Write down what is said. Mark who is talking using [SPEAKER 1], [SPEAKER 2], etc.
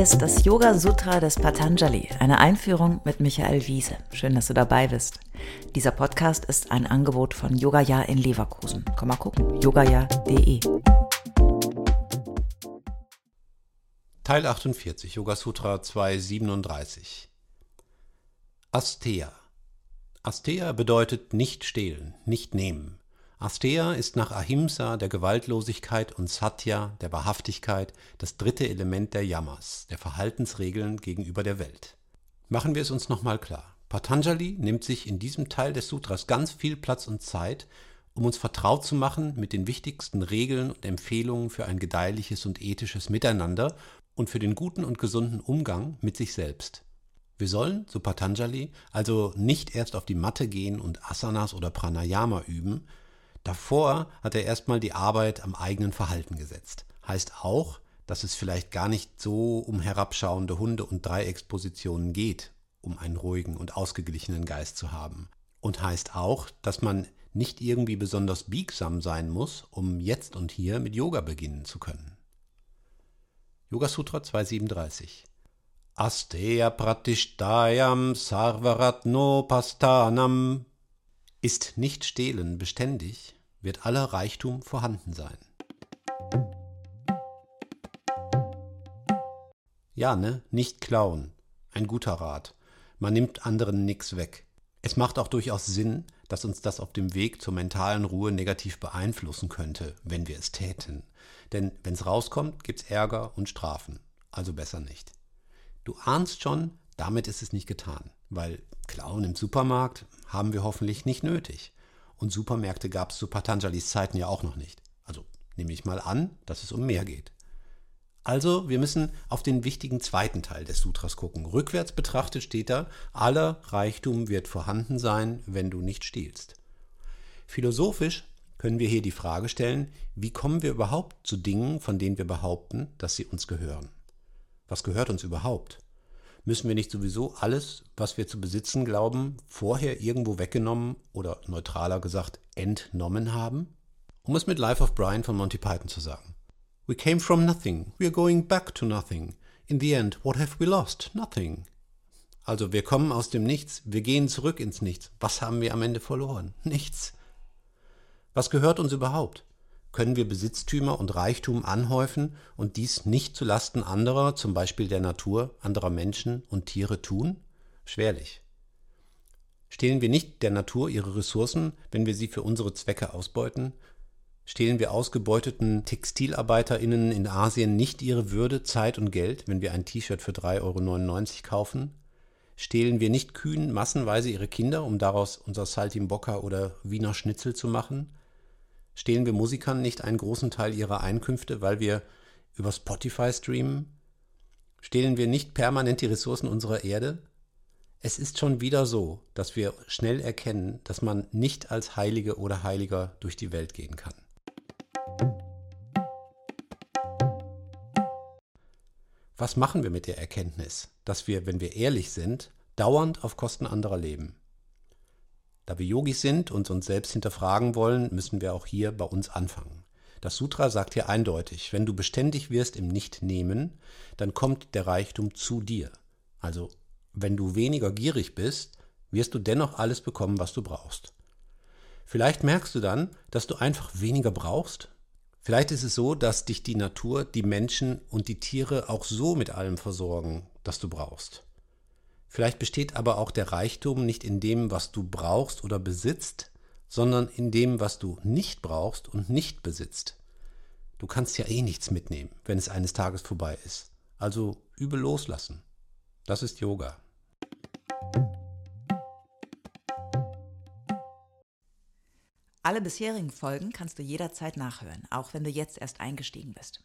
[SPEAKER 1] Ist das Yoga Sutra des Patanjali, eine Einführung mit Michael Wiese. Schön, dass du dabei bist. Dieser Podcast ist ein Angebot von Yogaya in Leverkusen. Komm mal gucken, yogaya.de.
[SPEAKER 2] Teil 48, Yoga Sutra 237. Asteya. Asteya bedeutet nicht stehlen, nicht nehmen. Asteya ist nach Ahimsa, der Gewaltlosigkeit, und Satya, der Wahrhaftigkeit, das dritte Element der Yamas, der Verhaltensregeln gegenüber der Welt. Machen wir es uns nochmal klar. Patanjali nimmt sich in diesem Teil des Sutras ganz viel Platz und Zeit, um uns vertraut zu machen mit den wichtigsten Regeln und Empfehlungen für ein gedeihliches und ethisches Miteinander und für den guten und gesunden Umgang mit sich selbst. Wir sollen, so Patanjali, also nicht erst auf die Matte gehen und Asanas oder Pranayama üben, Davor hat er erstmal die Arbeit am eigenen Verhalten gesetzt. Heißt auch, dass es vielleicht gar nicht so um herabschauende Hunde und Dreieckspositionen geht, um einen ruhigen und ausgeglichenen Geist zu haben. Und heißt auch, dass man nicht irgendwie besonders biegsam sein muss, um jetzt und hier mit Yoga beginnen zu können. Yoga Sutra 237 Asteya Pratishtayam Sarvaratno Pastanam ist nicht stehlen beständig, wird aller Reichtum vorhanden sein. Ja, ne? Nicht klauen. Ein guter Rat. Man nimmt anderen nix weg. Es macht auch durchaus Sinn, dass uns das auf dem Weg zur mentalen Ruhe negativ beeinflussen könnte, wenn wir es täten. Denn wenn's rauskommt, gibt's Ärger und Strafen. Also besser nicht. Du ahnst schon, damit ist es nicht getan, weil Klauen im Supermarkt haben wir hoffentlich nicht nötig. Und Supermärkte gab es zu Patanjalis Zeiten ja auch noch nicht. Also nehme ich mal an, dass es um mehr geht. Also, wir müssen auf den wichtigen zweiten Teil des Sutras gucken. Rückwärts betrachtet steht da, aller Reichtum wird vorhanden sein, wenn du nicht stiehlst. Philosophisch können wir hier die Frage stellen, wie kommen wir überhaupt zu Dingen, von denen wir behaupten, dass sie uns gehören? Was gehört uns überhaupt? Müssen wir nicht sowieso alles, was wir zu besitzen glauben, vorher irgendwo weggenommen oder neutraler gesagt entnommen haben? Um es mit Life of Brian von Monty Python zu sagen. We came from nothing, we are going back to nothing. In the end, what have we lost? Nothing. Also wir kommen aus dem Nichts, wir gehen zurück ins Nichts. Was haben wir am Ende verloren? Nichts. Was gehört uns überhaupt? Können wir Besitztümer und Reichtum anhäufen und dies nicht zu Lasten anderer, zum Beispiel der Natur, anderer Menschen und Tiere tun? Schwerlich. Stehlen wir nicht der Natur ihre Ressourcen, wenn wir sie für unsere Zwecke ausbeuten? Stehlen wir ausgebeuteten TextilarbeiterInnen in Asien nicht ihre Würde, Zeit und Geld, wenn wir ein T-Shirt für 3,99 Euro kaufen? Stehlen wir nicht Kühen massenweise ihre Kinder, um daraus unser Saltimbocca oder Wiener Schnitzel zu machen? Stehlen wir Musikern nicht einen großen Teil ihrer Einkünfte, weil wir über Spotify streamen? Stehlen wir nicht permanent die Ressourcen unserer Erde? Es ist schon wieder so, dass wir schnell erkennen, dass man nicht als Heilige oder Heiliger durch die Welt gehen kann. Was machen wir mit der Erkenntnis, dass wir, wenn wir ehrlich sind, dauernd auf Kosten anderer leben? Da wir Yogis sind und uns selbst hinterfragen wollen, müssen wir auch hier bei uns anfangen. Das Sutra sagt hier eindeutig, wenn du beständig wirst im Nicht-Nehmen, dann kommt der Reichtum zu dir. Also, wenn du weniger gierig bist, wirst du dennoch alles bekommen, was du brauchst. Vielleicht merkst du dann, dass du einfach weniger brauchst. Vielleicht ist es so, dass dich die Natur, die Menschen und die Tiere auch so mit allem versorgen, das du brauchst. Vielleicht besteht aber auch der Reichtum nicht in dem, was du brauchst oder besitzt, sondern in dem, was du nicht brauchst und nicht besitzt. Du kannst ja eh nichts mitnehmen, wenn es eines Tages vorbei ist. Also übe loslassen. Das ist Yoga.
[SPEAKER 1] Alle bisherigen Folgen kannst du jederzeit nachhören, auch wenn du jetzt erst eingestiegen bist.